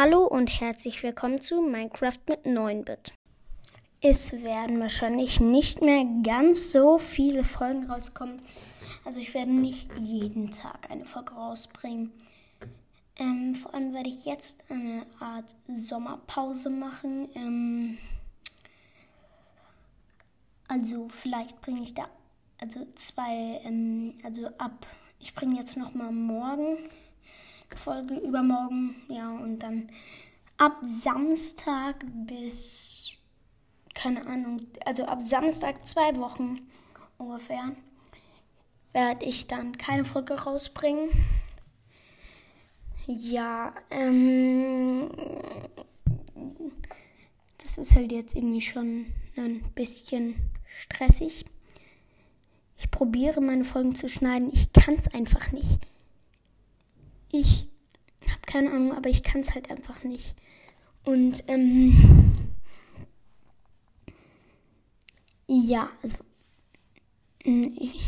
Hallo und herzlich willkommen zu Minecraft mit 9-Bit. Es werden wahrscheinlich nicht mehr ganz so viele Folgen rauskommen. Also ich werde nicht jeden Tag eine Folge rausbringen. Ähm, vor allem werde ich jetzt eine Art Sommerpause machen. Ähm, also vielleicht bringe ich da also zwei, ähm, also ab. Ich bringe jetzt noch mal morgen Folge übermorgen, ja, und dann ab Samstag bis, keine Ahnung, also ab Samstag zwei Wochen ungefähr, werde ich dann keine Folge rausbringen. Ja, ähm, das ist halt jetzt irgendwie schon ein bisschen stressig. Ich probiere meine Folgen zu schneiden, ich kann es einfach nicht. Ich habe keine Ahnung, aber ich kann es halt einfach nicht. Und ähm, ja, also mm, ich,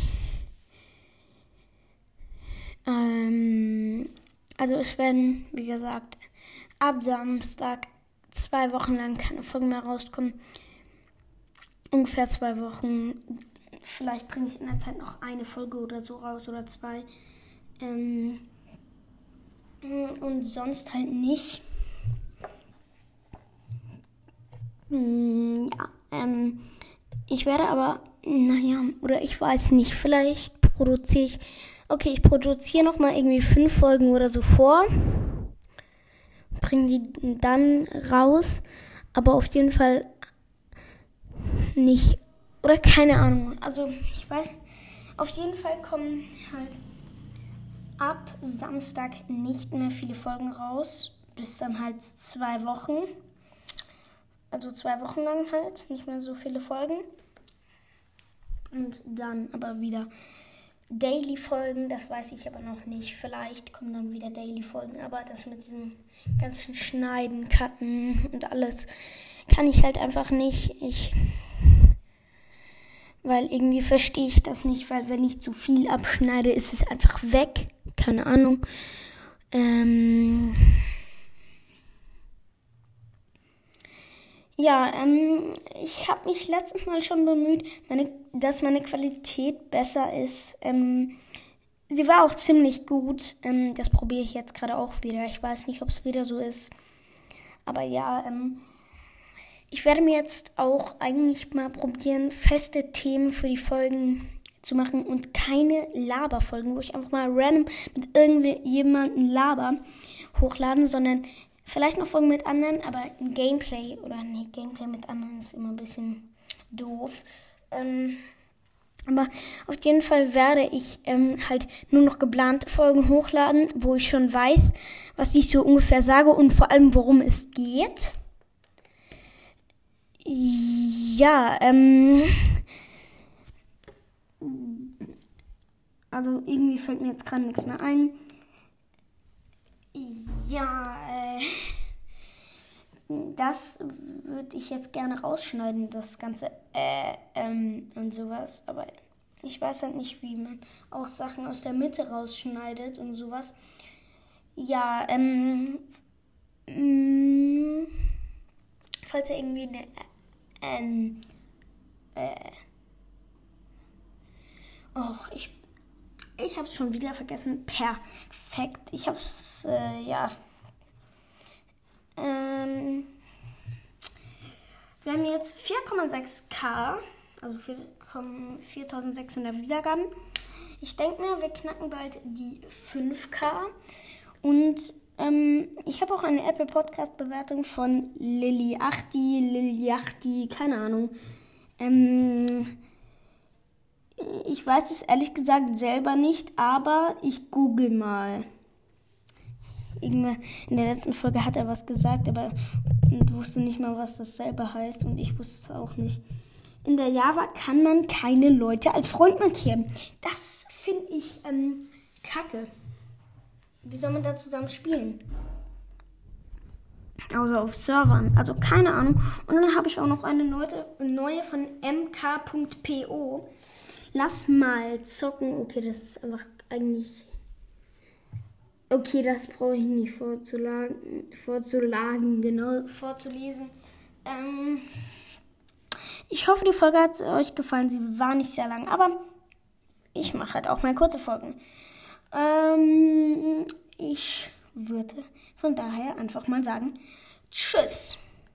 ähm, also es werden, wie gesagt, ab Samstag zwei Wochen lang keine Folgen mehr rauskommen. Ungefähr zwei Wochen. Vielleicht bringe ich in der Zeit noch eine Folge oder so raus oder zwei. Ähm, und sonst halt nicht. Hm, ja, ähm, ich werde aber, naja, oder ich weiß nicht, vielleicht produziere ich, okay, ich produziere nochmal irgendwie fünf Folgen oder so vor, bringe die dann raus, aber auf jeden Fall nicht, oder keine Ahnung, also ich weiß, auf jeden Fall kommen halt ab Samstag nicht mehr viele Folgen raus. Bis dann halt zwei Wochen. Also zwei Wochen lang halt. Nicht mehr so viele Folgen. Und dann aber wieder Daily-Folgen. Das weiß ich aber noch nicht. Vielleicht kommen dann wieder Daily-Folgen. Aber das mit diesem ganzen Schneiden, Cutten und alles kann ich halt einfach nicht. Ich weil irgendwie verstehe ich das nicht, weil wenn ich zu viel abschneide, ist es einfach weg keine Ahnung. Ähm ja, ähm, ich habe mich letztes Mal schon bemüht, meine, dass meine Qualität besser ist. Ähm, sie war auch ziemlich gut. Ähm, das probiere ich jetzt gerade auch wieder. Ich weiß nicht, ob es wieder so ist. Aber ja, ähm, ich werde mir jetzt auch eigentlich mal probieren, feste Themen für die Folgen zu machen und keine Laberfolgen, wo ich einfach mal random mit irgendjemandem laber hochladen, sondern vielleicht noch Folgen mit anderen, aber ein Gameplay oder nee, Gameplay mit anderen ist immer ein bisschen doof. Ähm, aber auf jeden Fall werde ich ähm, halt nur noch geplante Folgen hochladen, wo ich schon weiß, was ich so ungefähr sage und vor allem, worum es geht. Ja, ähm, also irgendwie fällt mir jetzt gerade nichts mehr ein. Ja, äh, das würde ich jetzt gerne rausschneiden, das ganze äh, ähm und sowas. Aber ich weiß halt nicht, wie man auch Sachen aus der Mitte rausschneidet und sowas. Ja, ähm, mh, mm, falls ihr irgendwie eine, äh, äh, Och, ich, ich habe es schon wieder vergessen. Perfekt. Ich habe es, äh, ja. Ähm, wir haben jetzt 4,6k, also 4600 Wiedergaben. Ich denke mir, wir knacken bald die 5k. Und ähm, ich habe auch eine Apple Podcast Bewertung von Lilly Achti, Lilly Achti, keine Ahnung. Ähm, ich weiß es ehrlich gesagt selber nicht, aber ich google mal. In der letzten Folge hat er was gesagt, aber wusste nicht mal, was das selber heißt und ich wusste es auch nicht. In der Java kann man keine Leute als Freund markieren. Das finde ich ähm, kacke. Wie soll man da zusammen spielen? Also auf Servern. Also keine Ahnung. Und dann habe ich auch noch eine neue, neue von mk.po. Lass mal zocken. Okay, das ist einfach eigentlich. Okay, das brauche ich nicht vorzulagen, vorzulagen, genau, vorzulesen. Ähm, ich hoffe, die Folge hat euch gefallen. Sie war nicht sehr lang, aber ich mache halt auch mal kurze Folgen. Ähm, ich würde von daher einfach mal sagen, tschüss.